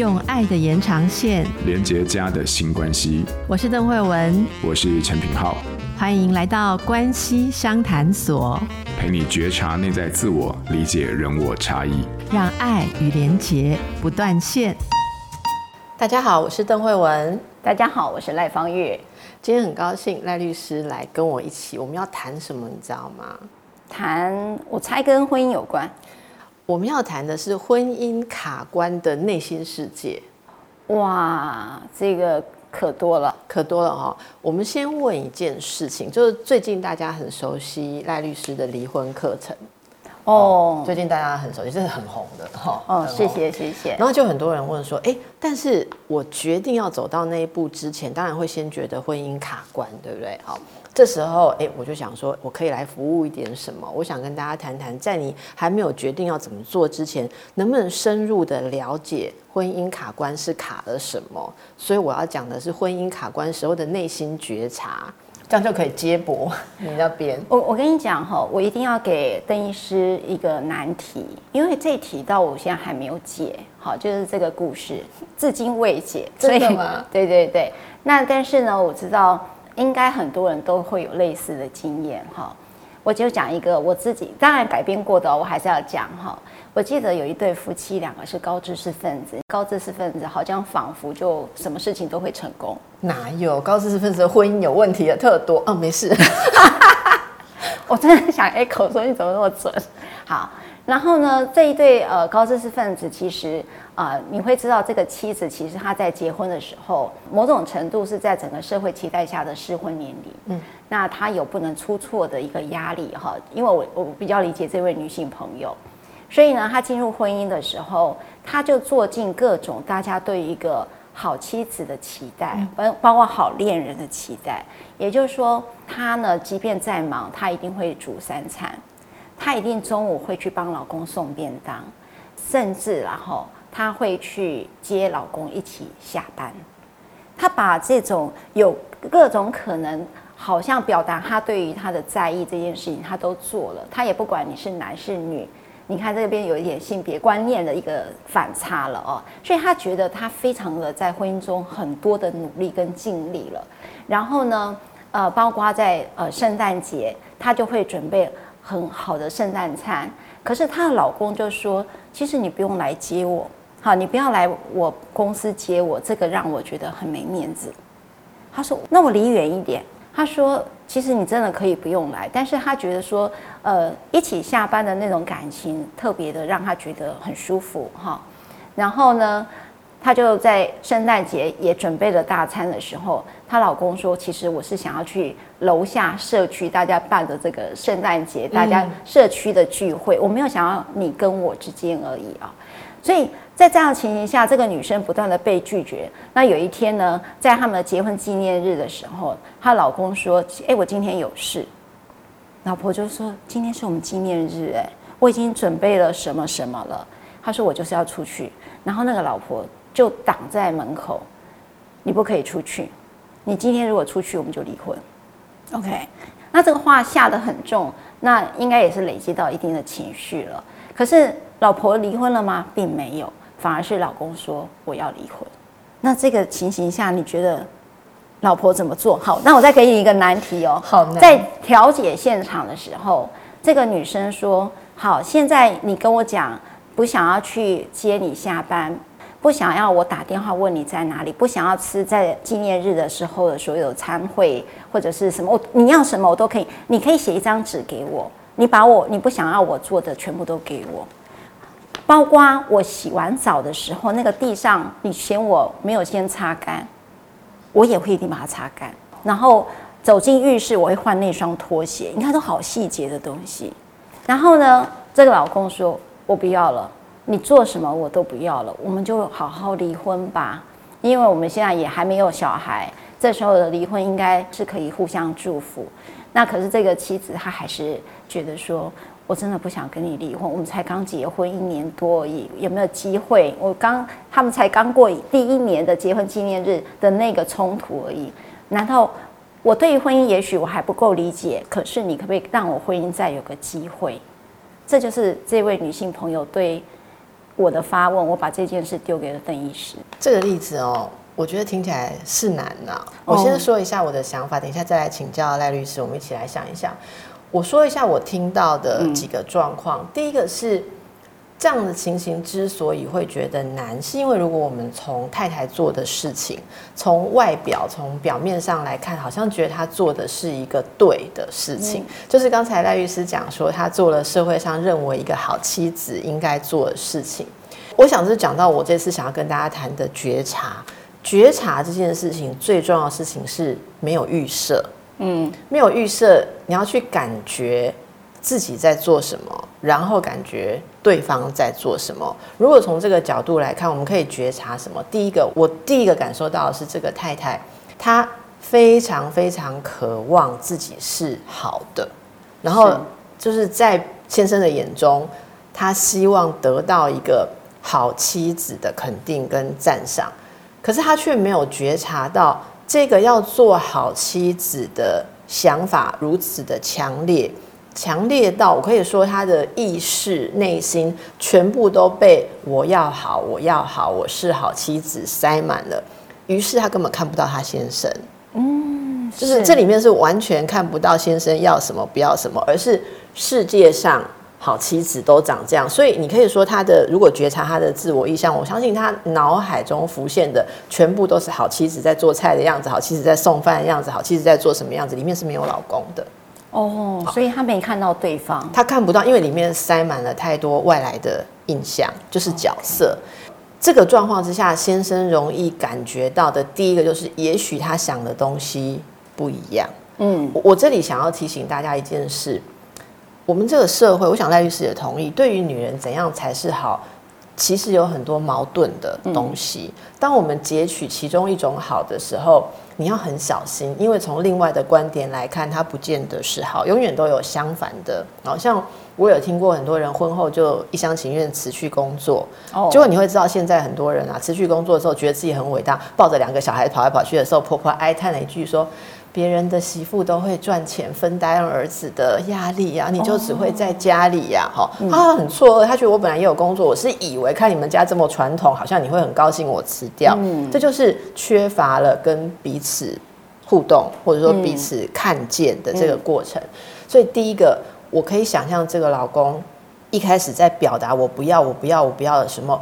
用爱的延长线连接家的新关系。我是邓慧文，我是陈品浩，欢迎来到关系商谈所，陪你觉察内在自我，理解人我差异，让爱与连结不断线。大家好，我是邓慧文。大家好，我是赖芳玉。今天很高兴赖律师来跟我一起，我们要谈什么？你知道吗？谈，我猜跟婚姻有关。我们要谈的是婚姻卡关的内心世界。哇，这个可多了，可多了哈。我们先问一件事情，就是最近大家很熟悉赖律师的离婚课程。哦，最近大家很熟悉，这是很红的 哈。哦，谢谢谢谢。然后就很多人问说，哎，但是我决定要走到那一步之前，当然会先觉得婚姻卡关，对不对？好。这时候，哎，我就想说，我可以来服务一点什么？我想跟大家谈谈，在你还没有决定要怎么做之前，能不能深入的了解婚姻卡关是卡了什么？所以我要讲的是婚姻卡关时候的内心觉察，这样就可以接驳你那边。我我跟你讲哈，我一定要给邓医师一个难题，因为这题到我现在还没有解。好，就是这个故事至今未解。真的吗？对对对。那但是呢，我知道。应该很多人都会有类似的经验哈，我就讲一个我自己，当然改变过的，我还是要讲哈。我记得有一对夫妻，两个是高知识分子，高知识分子好像仿佛就什么事情都会成功。哪有高知识分子的婚姻有问题的特多？哦，没事。我真的想 echo 说你怎么那么准？好，然后呢，这一对呃高知识分子其实。啊、呃，你会知道这个妻子其实她在结婚的时候，某种程度是在整个社会期待下的适婚年龄。嗯，那她有不能出错的一个压力哈，因为我我比较理解这位女性朋友，所以呢，他进入婚姻的时候，他就做尽各种大家对一个好妻子的期待，包包括好恋人的期待。也就是说，他呢，即便再忙，他一定会煮三餐，他一定中午会去帮老公送便当，甚至然后。他会去接老公一起下班，他把这种有各种可能，好像表达他对于他的在意这件事情，他都做了。他也不管你是男是女，你看这边有一点性别观念的一个反差了哦。所以她觉得她非常的在婚姻中很多的努力跟尽力了。然后呢，呃，包括在呃圣诞节，她就会准备很好的圣诞餐。可是她的老公就说：“其实你不用来接我。”好，你不要来我公司接我，这个让我觉得很没面子。他说：“那我离远一点。”他说：“其实你真的可以不用来。”但是他觉得说，呃，一起下班的那种感情特别的让他觉得很舒服哈。然后呢，他就在圣诞节也准备了大餐的时候，她老公说：“其实我是想要去楼下社区大家办的这个圣诞节，大家社区的聚会，我没有想要你跟我之间而已啊。”所以。在这样的情形下，这个女生不断的被拒绝。那有一天呢，在他们的结婚纪念日的时候，她老公说：“哎，我今天有事。”老婆就说：“今天是我们纪念日，哎，我已经准备了什么什么了。”他说：“我就是要出去。”然后那个老婆就挡在门口：“你不可以出去，你今天如果出去，我们就离婚。” OK，那这个话下得很重，那应该也是累积到一定的情绪了。可是老婆离婚了吗？并没有。反而是老公说我要离婚，那这个情形下，你觉得老婆怎么做？好，那我再给你一个难题哦。好，在调解现场的时候，这个女生说：“好，现在你跟我讲，不想要去接你下班，不想要我打电话问你在哪里，不想要吃在纪念日的时候的所有餐会或者是什么，我你要什么我都可以，你可以写一张纸给我，你把我你不想要我做的全部都给我。”包括我洗完澡的时候，那个地上你嫌我没有先擦干，我也会一定把它擦干。然后走进浴室，我会换那双拖鞋。你看，都好细节的东西。然后呢，这个老公说：“我不要了，你做什么我都不要了，我们就好好离婚吧。因为我们现在也还没有小孩，这时候的离婚应该是可以互相祝福。那可是这个妻子她还是觉得说。”我真的不想跟你离婚，我们才刚结婚一年多而已，有没有机会？我刚他们才刚过第一年的结婚纪念日的那个冲突而已，难道我对于婚姻也许我还不够理解？可是你可不可以让我婚姻再有个机会？这就是这位女性朋友对我的发问，我把这件事丢给了邓医师。这个例子哦，我觉得听起来是难呐、啊。我先说一下我的想法，等一下再来请教赖律师，我们一起来想一想。我说一下我听到的几个状况。嗯、第一个是。这样的情形之所以会觉得难，是因为如果我们从太太做的事情，从外表、从表面上来看，好像觉得她做的是一个对的事情。嗯、就是刚才赖律师讲说，她做了社会上认为一个好妻子应该做的事情。我想是讲到我这次想要跟大家谈的觉察，觉察这件事情最重要的事情是没有预设，嗯，没有预设，你要去感觉。自己在做什么，然后感觉对方在做什么。如果从这个角度来看，我们可以觉察什么？第一个，我第一个感受到的是这个太太，她非常非常渴望自己是好的，然后就是在先生的眼中，他希望得到一个好妻子的肯定跟赞赏，可是他却没有觉察到这个要做好妻子的想法如此的强烈。强烈到我可以说，他的意识内心全部都被“我要好，我要好，我是好妻子”塞满了。于是他根本看不到他先生，嗯，就是这里面是完全看不到先生要什么不要什么，而是世界上好妻子都长这样。所以你可以说，他的如果觉察他的自我意向，我相信他脑海中浮现的全部都是好妻子在做菜的样子，好妻子在送饭的样子，好妻子在做什么样子，里面是没有老公的。哦，所以他没看到对方，他看不到，因为里面塞满了太多外来的印象，就是角色。Okay. 这个状况之下，先生容易感觉到的第一个就是，也许他想的东西不一样。嗯，我这里想要提醒大家一件事，我们这个社会，我想赖律师也同意，对于女人怎样才是好，其实有很多矛盾的东西。当我们截取其中一种好的时候，你要很小心，因为从另外的观点来看，它不见得是好，永远都有相反的。好像我有听过很多人婚后就一厢情愿辞去工作，哦，结果你会知道现在很多人啊，辞去工作的时候，觉得自己很伟大，抱着两个小孩跑来跑去的时候，婆婆哀叹了一句说。别人的媳妇都会赚钱分担儿子的压力呀、啊，你就只会在家里呀、啊，哈、哦，他很错愕，他觉得我本来也有工作，我是以为看你们家这么传统，好像你会很高兴我辞掉，嗯，这就是缺乏了跟彼此互动或者说彼此看见的这个过程。所以第一个，我可以想象这个老公一开始在表达我不要，我不要，我不要的时候，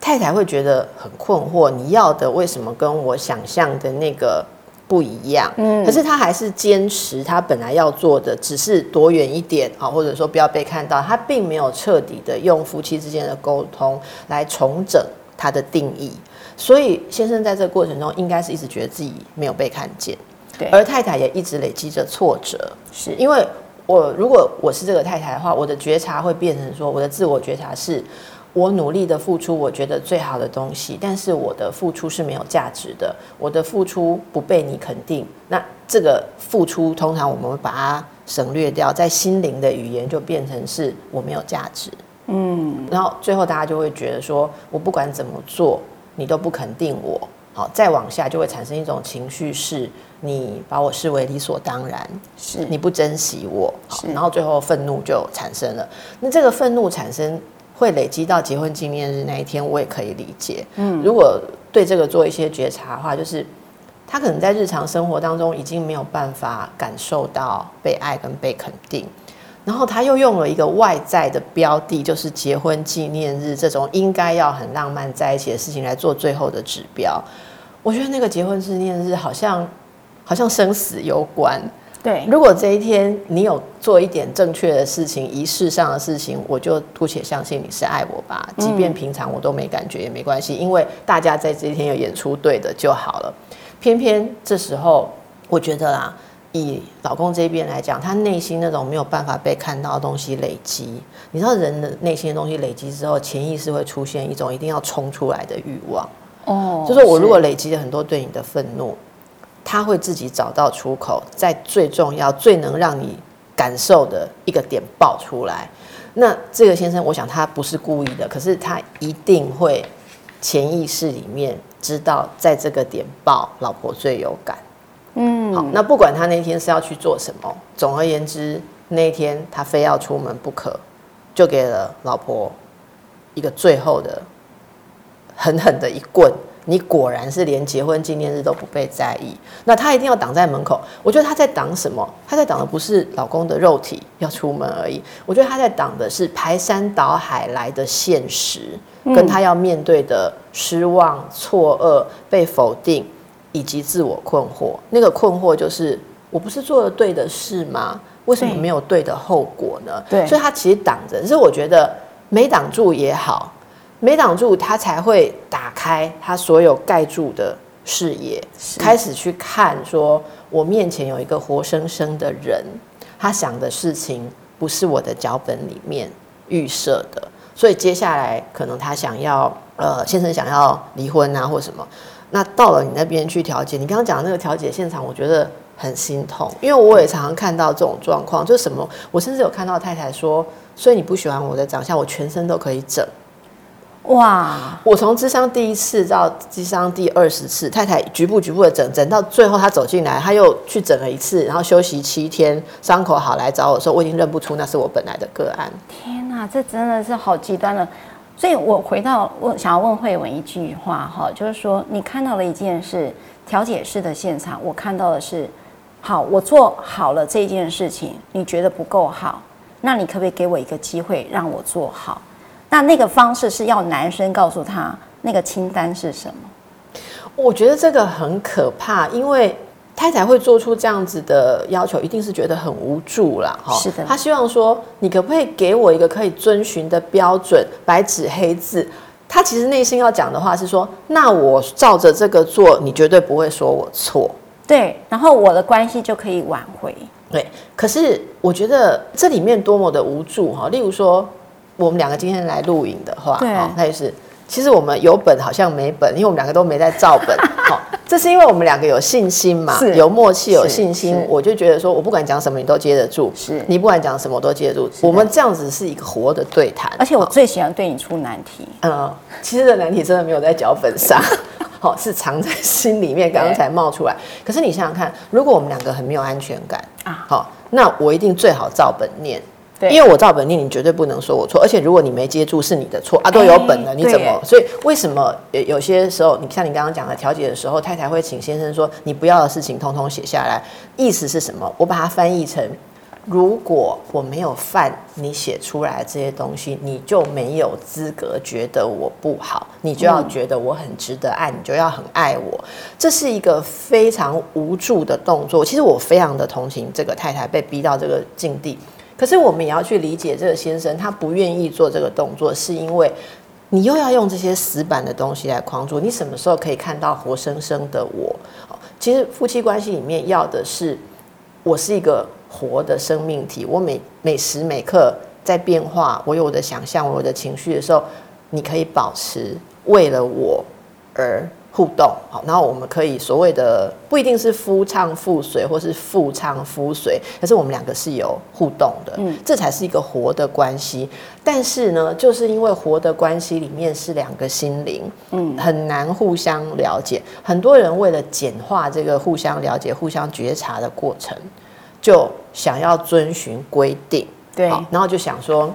太太会觉得很困惑，你要的为什么跟我想象的那个？不一样，嗯，可是他还是坚持他本来要做的，只是躲远一点啊，或者说不要被看到。他并没有彻底的用夫妻之间的沟通来重整他的定义。所以先生在这个过程中，应该是一直觉得自己没有被看见，对。而太太也一直累积着挫折，是因为我如果我是这个太太的话，我的觉察会变成说，我的自我觉察是。我努力的付出，我觉得最好的东西，但是我的付出是没有价值的，我的付出不被你肯定，那这个付出通常我们会把它省略掉，在心灵的语言就变成是我没有价值，嗯，然后最后大家就会觉得说，我不管怎么做，你都不肯定我，好，再往下就会产生一种情绪，是你把我视为理所当然，是。你不珍惜我，好，然后最后愤怒就产生了，那这个愤怒产生。会累积到结婚纪念日那一天，我也可以理解。嗯，如果对这个做一些觉察的话，就是他可能在日常生活当中已经没有办法感受到被爱跟被肯定，然后他又用了一个外在的标的，就是结婚纪念日这种应该要很浪漫在一起的事情来做最后的指标。我觉得那个结婚纪念日好像好像生死攸关。对，如果这一天你有做一点正确的事情、仪式上的事情，我就姑且相信你是爱我吧。即便平常我都没感觉也没关系，因为大家在这一天有演出对的就好了。偏偏这时候，我觉得啦，以老公这边来讲，他内心那种没有办法被看到的东西累积，你知道人的内心的东西累积之后，潜意识会出现一种一定要冲出来的欲望。哦，就是我如果累积了很多对你的愤怒。他会自己找到出口，在最重要、最能让你感受的一个点爆出来。那这个先生，我想他不是故意的，可是他一定会潜意识里面知道，在这个点爆，老婆最有感。嗯，好，那不管他那天是要去做什么，总而言之，那一天他非要出门不可，就给了老婆一个最后的狠狠的一棍。你果然是连结婚纪念日都不被在意，那他一定要挡在门口。我觉得他在挡什么？他在挡的不是老公的肉体要出门而已，我觉得他在挡的是排山倒海来的现实，跟他要面对的失望、错愕、被否定以及自我困惑。那个困惑就是：我不是做了对的事吗？为什么没有对的后果呢？对，所以他其实挡着。可是我觉得没挡住也好。没挡住，他才会打开他所有盖住的视野，开始去看说，我面前有一个活生生的人，他想的事情不是我的脚本里面预设的，所以接下来可能他想要，呃，先生想要离婚啊，或什么，那到了你那边去调解，你刚刚讲的那个调解现场，我觉得很心痛，因为我也常常看到这种状况，就是什么，我甚至有看到太太说，所以你不喜欢我的长相，我全身都可以整。哇！我从智商第一次到智商第二十次，太太局部局部的整，整到最后她走进来，她又去整了一次，然后休息七天，伤口好来找我说，我已经认不出那是我本来的个案。天哪，这真的是好极端了。所以我回到我想要问慧文一句话哈，就是说你看到了一件事，调解室的现场，我看到的是，好，我做好了这件事情，你觉得不够好，那你可不可以给我一个机会让我做好？那那个方式是要男生告诉他那个清单是什么？我觉得这个很可怕，因为太太会做出这样子的要求，一定是觉得很无助了。哈。是的，他希望说，你可不可以给我一个可以遵循的标准，白纸黑字？他其实内心要讲的话是说，那我照着这个做，你绝对不会说我错。对，然后我的关系就可以挽回。对，可是我觉得这里面多么的无助哈。例如说。我们两个今天来录影的话，哦，那就是其实我们有本好像没本，因为我们两个都没在照本。好，这是因为我们两个有信心嘛，有默契，有信心，我就觉得说我不管讲什么你都接得住，是你不管讲什么我都接得住。我们这样子是一个活的对谈，而且我最喜欢对你出难题。嗯，其实的难题真的没有在脚本上，好，是藏在心里面，刚刚才冒出来。可是你想想看，如果我们两个很没有安全感啊，好，那我一定最好照本念。因为我照本念，你绝对不能说我错。而且如果你没接住，是你的错啊，都有本了，你怎么？所以为什么有些时候，你像你刚刚讲的调解的时候，太太会请先生说，你不要的事情通通写下来，意思是什么？我把它翻译成：如果我没有犯你写出来的这些东西，你就没有资格觉得我不好，你就要觉得我很值得爱，你就要很爱我。这是一个非常无助的动作。其实我非常的同情这个太太被逼到这个境地。可是我们也要去理解这个先生，他不愿意做这个动作，是因为你又要用这些死板的东西来框住。你什么时候可以看到活生生的我？其实夫妻关系里面要的是，我是一个活的生命体，我每每时每刻在变化，我有我的想象，我有我的情绪的时候，你可以保持为了我而。互动好，然后我们可以所谓的不一定是夫唱妇随，或是妇唱夫随，可是我们两个是有互动的，嗯，这才是一个活的关系。但是呢，就是因为活的关系里面是两个心灵，嗯，很难互相了解。很多人为了简化这个互相了解、互相觉察的过程，就想要遵循规定，对，然后就想说，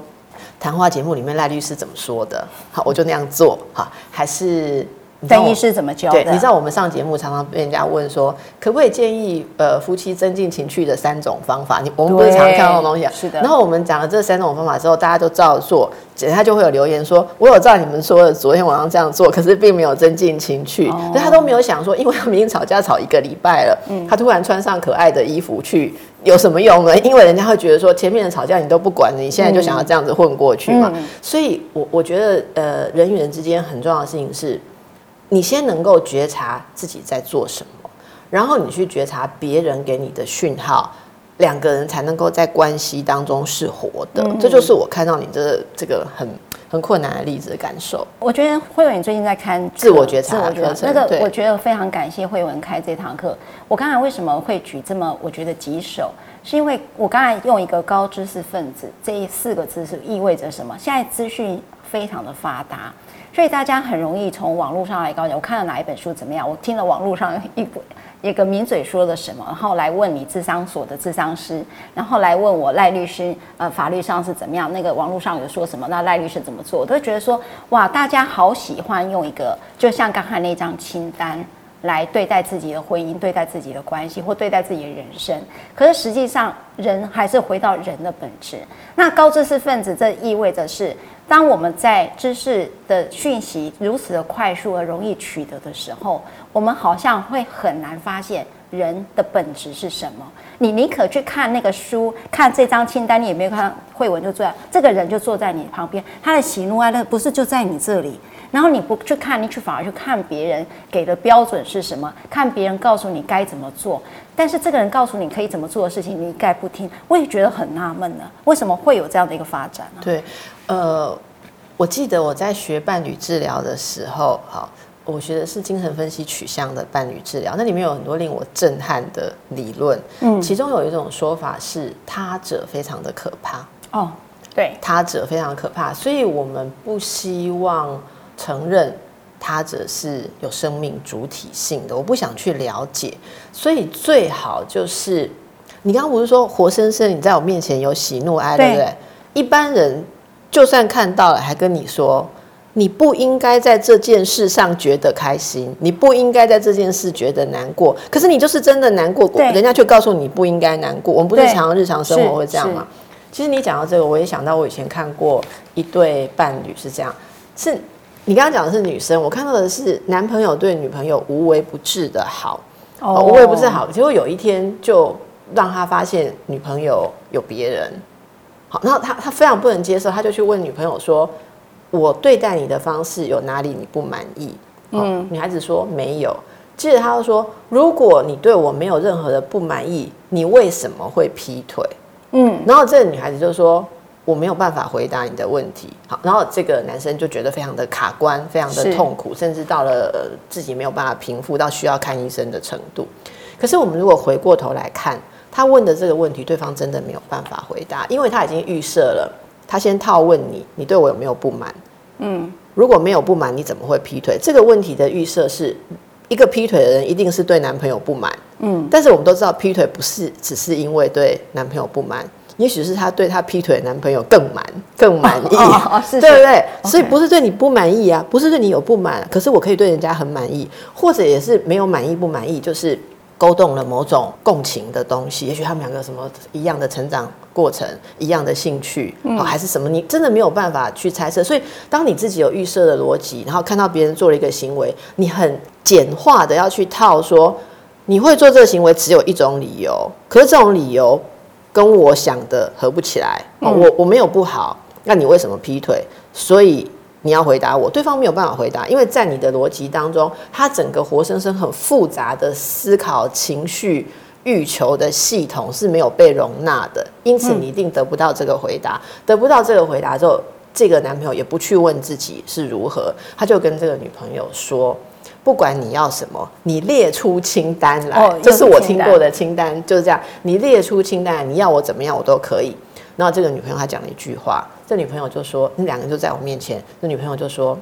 谈话节目里面赖律师怎么说的，好，我就那样做，好，还是。邓医师怎么教的？对，你知道我们上节目常常被人家问说，可不可以建议呃夫妻增进情趣的三种方法？你我们不是常常看到这种东西啊？是的。然后我们讲了这三种方法之后，大家都照做，等下就会有留言说，我有照你们说的昨天晚上这样做，可是并没有增进情趣。所以他都没有想说，因为他们已经吵架吵一个礼拜了，嗯，他突然穿上可爱的衣服去有什么用呢？因为人家会觉得说，前面的吵架你都不管，你现在就想要这样子混过去嘛。所以我我觉得呃人与人之间很重要的事情是。你先能够觉察自己在做什么，然后你去觉察别人给你的讯号，两个人才能够在关系当中是活的。嗯、这就是我看到你这这个很很困难的例子的感受。我觉得慧文，你最近在看自我觉察课程，那个我觉得非常感谢慧文开这堂课。我刚才为什么会举这么我觉得棘手，是因为我刚才用一个高知识分子这四个字是意味着什么？现在资讯非常的发达。所以大家很容易从网络上来告诉你，我看了哪一本书怎么样，我听了网络上一一个名嘴说了什么，然后来问你智商所的智商师，然后来问我赖律师，呃，法律上是怎么样？那个网络上有说什么？那赖律师怎么做？我都觉得说，哇，大家好喜欢用一个，就像刚才那张清单来对待自己的婚姻，对待自己的关系，或对待自己的人生。可是实际上，人还是回到人的本质。那高知识分子，这意味着是。当我们在知识的讯息如此的快速而容易取得的时候，我们好像会很难发现人的本质是什么。你宁可去看那个书，看这张清单，你也没有看慧文就坐在这个人就坐在你旁边，他的喜怒哀乐不是就在你这里。然后你不去看，你去反而去看别人给的标准是什么？看别人告诉你该怎么做，但是这个人告诉你可以怎么做的事情，你一概不听。我也觉得很纳闷呢，为什么会有这样的一个发展呢？对。呃，我记得我在学伴侣治疗的时候，好，我学的是精神分析取向的伴侣治疗，那里面有很多令我震撼的理论，嗯，其中有一种说法是他者非常的可怕，哦，对，他者非常可怕，所以我们不希望承认他者是有生命主体性的，我不想去了解，所以最好就是你刚刚不是说活生生你在我面前有喜怒哀乐，对不对？一般人。就算看到了，还跟你说，你不应该在这件事上觉得开心，你不应该在这件事觉得难过。可是你就是真的难过过，人家却告诉你不应该难过。我们不是常常日常生活会这样吗？其实你讲到这个，我也想到我以前看过一对伴侣是这样，是你刚刚讲的是女生，我看到的是男朋友对女朋友无微不至的好，哦，无微不至好，结果有一天就让他发现女朋友有别人。好，然后他他非常不能接受，他就去问女朋友说：“我对待你的方式有哪里你不满意？”嗯，女孩子说没有。接着他又说：“如果你对我没有任何的不满意，你为什么会劈腿？”嗯，然后这个女孩子就说：“我没有办法回答你的问题。”好，然后这个男生就觉得非常的卡关，非常的痛苦，甚至到了自己没有办法平复到需要看医生的程度。可是我们如果回过头来看。他问的这个问题，对方真的没有办法回答，因为他已经预设了。他先套问你，你对我有没有不满？嗯，如果没有不满，你怎么会劈腿？这个问题的预设是一个劈腿的人一定是对男朋友不满。嗯，但是我们都知道，劈腿不是只是因为对男朋友不满，也许是他对他劈腿的男朋友更满、更满意，哦哦哦、是是对不对所以不是对你不满意啊，不是对你有不满，可是我可以对人家很满意，或者也是没有满意不满意，就是。勾动了某种共情的东西，也许他们两个什么一样的成长过程，一样的兴趣，嗯，还是什么？你真的没有办法去猜测。所以，当你自己有预设的逻辑，然后看到别人做了一个行为，你很简化的要去套说，你会做这个行为只有一种理由，可是这种理由跟我想的合不起来。我我没有不好，那你为什么劈腿？所以。你要回答我，对方没有办法回答，因为在你的逻辑当中，他整个活生生很复杂的思考、情绪、欲求的系统是没有被容纳的，因此你一定得不到这个回答。嗯、得不到这个回答之后，这个男朋友也不去问自己是如何，他就跟这个女朋友说：“不管你要什么，你列出清单来。哦”这是我听过的清单，就是这样。你列出清单，你要我怎么样，我都可以。然后这个女朋友她讲了一句话。这女朋友就说：“你两个人就在我面前。”这女朋友就说：“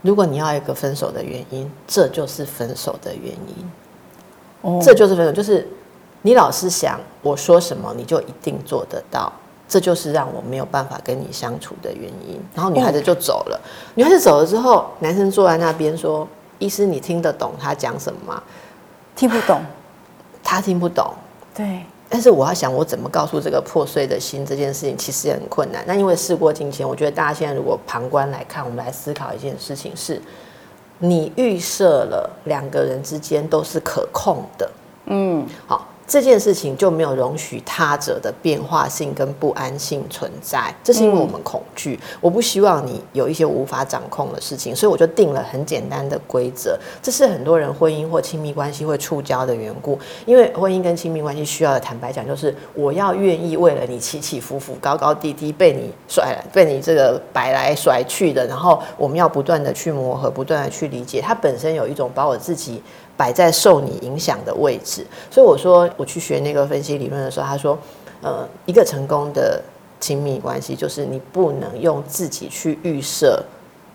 如果你要一个分手的原因，这就是分手的原因。哦，这就是分手，就是你老是想我说什么你就一定做得到，这就是让我没有办法跟你相处的原因。”然后女孩子就走了。女孩子走了之后，男生坐在那边说：“医师，你听得懂他讲什么吗？”听不懂，他听不懂。对。但是我要想，我怎么告诉这个破碎的心这件事情，其实也很困难。那因为事过境迁，我觉得大家现在如果旁观来看，我们来思考一件事情是：你预设了两个人之间都是可控的。嗯，好。这件事情就没有容许他者的变化性跟不安性存在，这是因为我们恐惧。嗯、我不希望你有一些无法掌控的事情，所以我就定了很简单的规则。这是很多人婚姻或亲密关系会触礁的缘故，因为婚姻跟亲密关系需要的，坦白讲，就是我要愿意为了你起起伏伏、高高低低，被你甩来，被你这个摆来甩去的，然后我们要不断的去磨合，不断的去理解。它本身有一种把我自己。摆在受你影响的位置，所以我说我去学那个分析理论的时候，他说，呃，一个成功的亲密关系就是你不能用自己去预设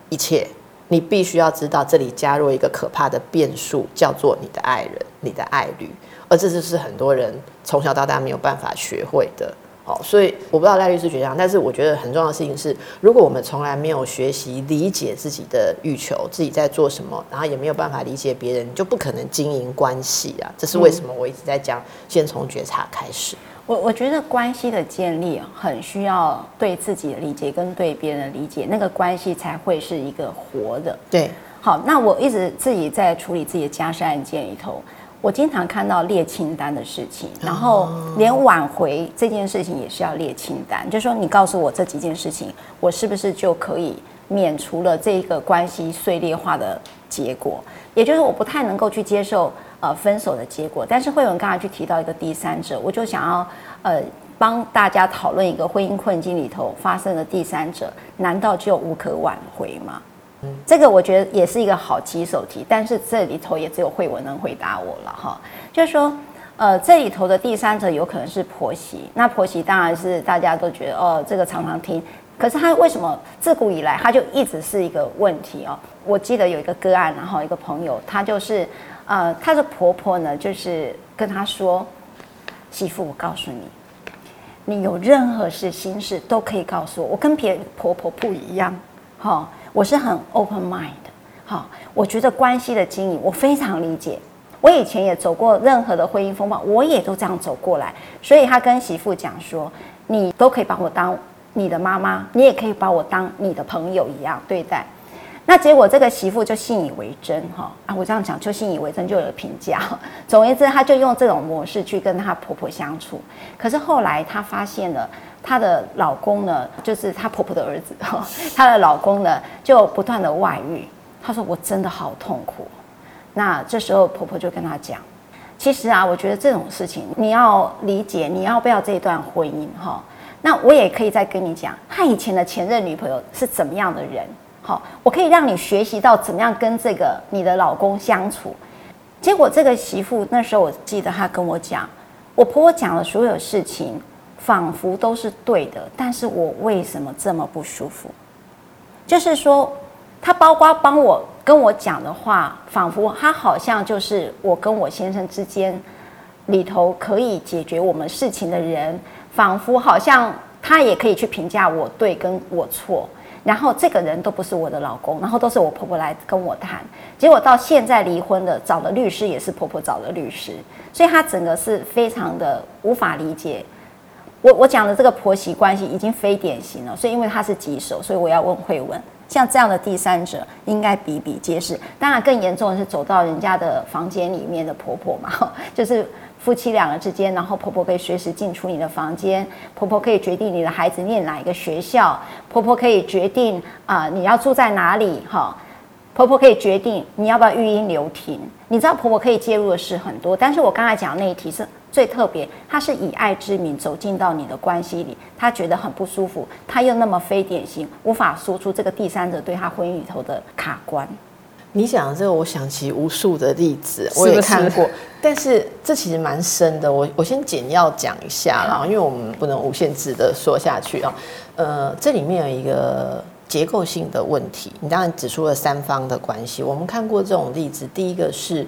一切。你必须要知道这里加入一个可怕的变数，叫做你的爱人、你的爱侣，而这就是很多人从小到大没有办法学会的。好，所以我不知道赖律师觉得但是我觉得很重要的事情是，如果我们从来没有学习理解自己的欲求，自己在做什么，然后也没有办法理解别人，就不可能经营关系啊。这是为什么我一直在讲，先从觉察开始。我我觉得关系的建立很需要对自己的理解跟对别人的理解，那个关系才会是一个活的。对，好，那我一直自己在处理自己的家事案件里头。我经常看到列清单的事情，然后连挽回这件事情也是要列清单，就是说你告诉我这几件事情，我是不是就可以免除了这个关系碎裂化的结果？也就是我不太能够去接受呃分手的结果，但是慧文刚才去提到一个第三者，我就想要呃帮大家讨论一个婚姻困境里头发生的第三者，难道就无可挽回吗？这个我觉得也是一个好棘手题，但是这里头也只有慧文能回答我了哈。就是说，呃，这里头的第三者有可能是婆媳，那婆媳当然是大家都觉得哦，这个常常听，可是他为什么自古以来他就一直是一个问题哦？我记得有一个个案，然后一个朋友，他就是呃，他的婆婆呢，就是跟他说，媳妇，我告诉你，你有任何事心事都可以告诉我，我跟别人婆婆不一样，哈、我是很 open mind 的，好，我觉得关系的经营我非常理解。我以前也走过任何的婚姻风暴，我也都这样走过来。所以他跟媳妇讲说：“你都可以把我当你的妈妈，你也可以把我当你的朋友一样对待。”那结果这个媳妇就信以为真，哈啊，我这样讲就信以为真，就有评价。总而言之，她就用这种模式去跟她婆婆相处。可是后来她发现了。她的老公呢，就是她婆婆的儿子。她的老公呢，就不断的外遇。她说：“我真的好痛苦。”那这时候婆婆就跟她讲：“其实啊，我觉得这种事情你要理解，你要不要这一段婚姻哈？那我也可以再跟你讲，他以前的前任女朋友是怎么样的人。好，我可以让你学习到怎么样跟这个你的老公相处。结果这个媳妇那时候，我记得她跟我讲，我婆婆讲的所有事情。”仿佛都是对的，但是我为什么这么不舒服？就是说，他包括帮我跟我讲的话，仿佛他好像就是我跟我先生之间里头可以解决我们事情的人，仿佛好像他也可以去评价我对跟我错。然后这个人都不是我的老公，然后都是我婆婆来跟我谈。结果到现在离婚的，找的律师也是婆婆找的律师，所以他整个是非常的无法理解。我我讲的这个婆媳关系已经非典型了，所以因为他是棘手，所以我要问慧文，像这样的第三者应该比比皆是。当然更严重的是走到人家的房间里面的婆婆嘛，就是夫妻两个之间，然后婆婆可以随时进出你的房间，婆婆可以决定你的孩子念哪一个学校，婆婆可以决定啊、你要住在哪里哈，婆婆可以决定你要不要育婴留停。你知道婆婆可以介入的事很多，但是我刚才讲的那一题是。最特别，她是以爱之名走进到你的关系里，她觉得很不舒服，她又那么非典型，无法说出这个第三者对她婚姻里头的卡关。你讲的这个，我想起无数的例子，我也看过，但是这其实蛮深的。我我先简要讲一下啦，因为我们不能无限制的说下去啊。呃，这里面有一个结构性的问题，你当然指出了三方的关系，我们看过这种例子，第一个是。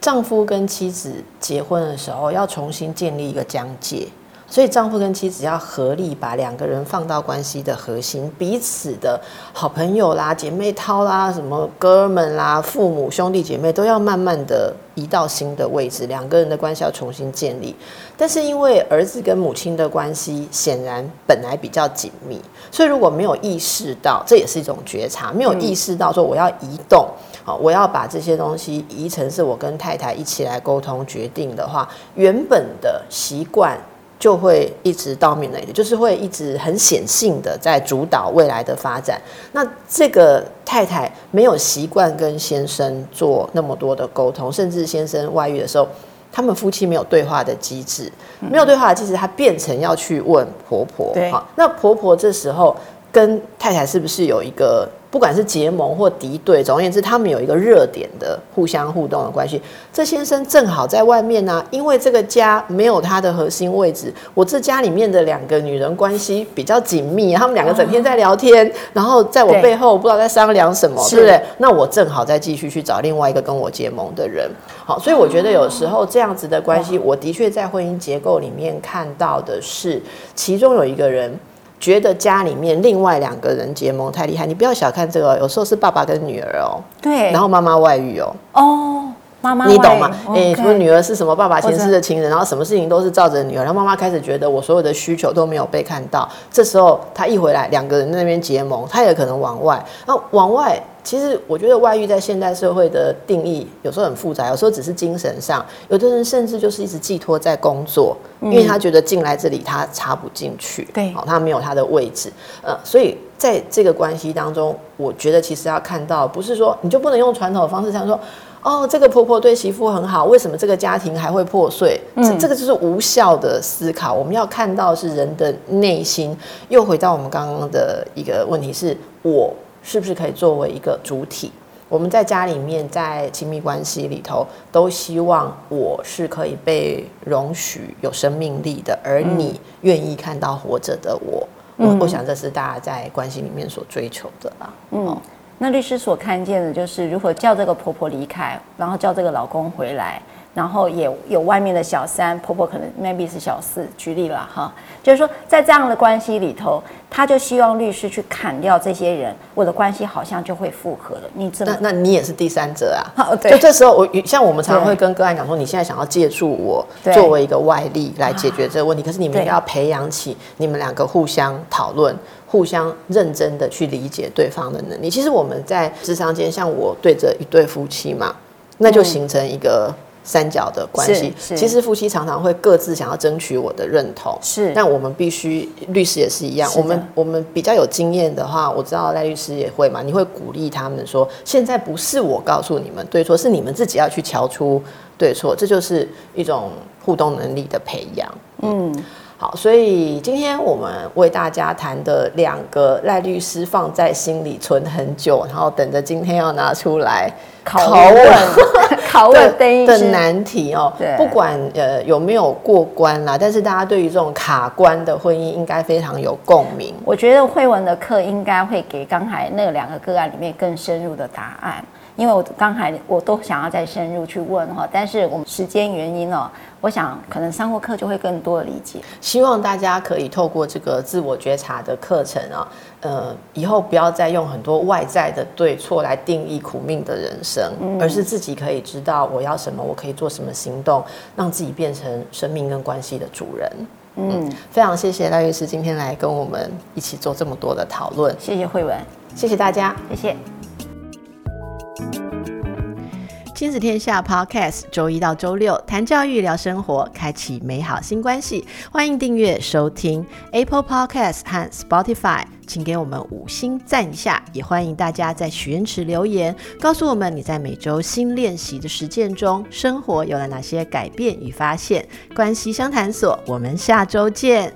丈夫跟妻子结婚的时候，要重新建立一个疆界，所以丈夫跟妻子要合力把两个人放到关系的核心，彼此的好朋友啦、姐妹淘啦、什么哥们啦、父母兄弟姐妹都要慢慢的移到新的位置，两个人的关系要重新建立。但是因为儿子跟母亲的关系显然本来比较紧密，所以如果没有意识到，这也是一种觉察，没有意识到说我要移动。好，我要把这些东西移成是我跟太太一起来沟通决定的话，原本的习惯就会一直到明了，就是会一直很显性的在主导未来的发展。那这个太太没有习惯跟先生做那么多的沟通，甚至先生外遇的时候，他们夫妻没有对话的机制，没有对话的机制，他变成要去问婆婆。对，好，那婆婆这时候跟太太是不是有一个？不管是结盟或敌对，总而言之，他们有一个热点的互相互动的关系。这先生正好在外面呢、啊，因为这个家没有他的核心位置，我这家里面的两个女人关系比较紧密，他们两个整天在聊天，哦、然后在我背后不知道在商量什么，对不对？那我正好再继续去找另外一个跟我结盟的人。好，所以我觉得有时候这样子的关系，我的确在婚姻结构里面看到的是，其中有一个人。觉得家里面另外两个人结盟太厉害，你不要小看这个，有时候是爸爸跟女儿哦，对，然后妈妈外遇哦，哦，妈妈，你懂吗？哎么女儿是什么爸爸前世的情人，然后什么事情都是照着女儿，然后妈妈开始觉得我所有的需求都没有被看到，这时候他一回来，两个人那边结盟，他也可能往外，那往外。其实我觉得外遇在现代社会的定义有时候很复杂，有时候只是精神上，有的人甚至就是一直寄托在工作，因为他觉得进来这里他插不进去，对，他没有他的位置，呃，所以在这个关系当中，我觉得其实要看到，不是说你就不能用传统的方式像说，哦，这个婆婆对媳妇很好，为什么这个家庭还会破碎？这这个就是无效的思考。我们要看到是人的内心，又回到我们刚刚的一个问题是我。是不是可以作为一个主体？我们在家里面，在亲密关系里头，都希望我是可以被容许有生命力的，而你愿意看到活着的我。嗯、我我想这是大家在关系里面所追求的啦。嗯，那律师所看见的就是如何叫这个婆婆离开，然后叫这个老公回来。然后也有外面的小三婆婆，可能 maybe 是小四，举例了哈，就是说在这样的关系里头，他就希望律师去砍掉这些人，我的关系好像就会复合了。你怎么？那那你也是第三者啊？就这时候我像我们常常会跟个案讲说，你现在想要借助我作为一个外力来解决这个问题，可是你们应该要培养起你们两个互相讨论、互相认真的去理解对方的能力。其实我们在智商间，像我对着一对夫妻嘛，那就形成一个。三角的关系，其实夫妻常常会各自想要争取我的认同，是。但我们必须，律师也是一样，我们我们比较有经验的话，我知道赖律师也会嘛，你会鼓励他们说，现在不是我告诉你们对错，是你们自己要去瞧出对错，这就是一种互动能力的培养。嗯。好，所以今天我们为大家谈的两个赖律师放在心里存很久，然后等着今天要拿出来拷问考问的的难题哦。对，不管呃有没有过关啦，但是大家对于这种卡关的婚姻应该非常有共鸣。我觉得慧文的课应该会给刚才那两个个案里面更深入的答案，因为我刚才我都想要再深入去问哈，但是我们时间原因哦。我想，可能上过课就会更多的理解。希望大家可以透过这个自我觉察的课程啊，呃，以后不要再用很多外在的对错来定义苦命的人生，嗯、而是自己可以知道我要什么，我可以做什么行动，让自己变成生命跟关系的主人。嗯，嗯，非常谢谢赖律师今天来跟我们一起做这么多的讨论。谢谢慧文，谢谢大家，谢谢。亲子天下 Podcast，周一到周六谈教育、聊生活，开启美好新关系。欢迎订阅收听 Apple Podcast 和 Spotify，请给我们五星赞一下。也欢迎大家在许愿池留言，告诉我们你在每周新练习的实践中，生活有了哪些改变与发现。关系相谈所，我们下周见。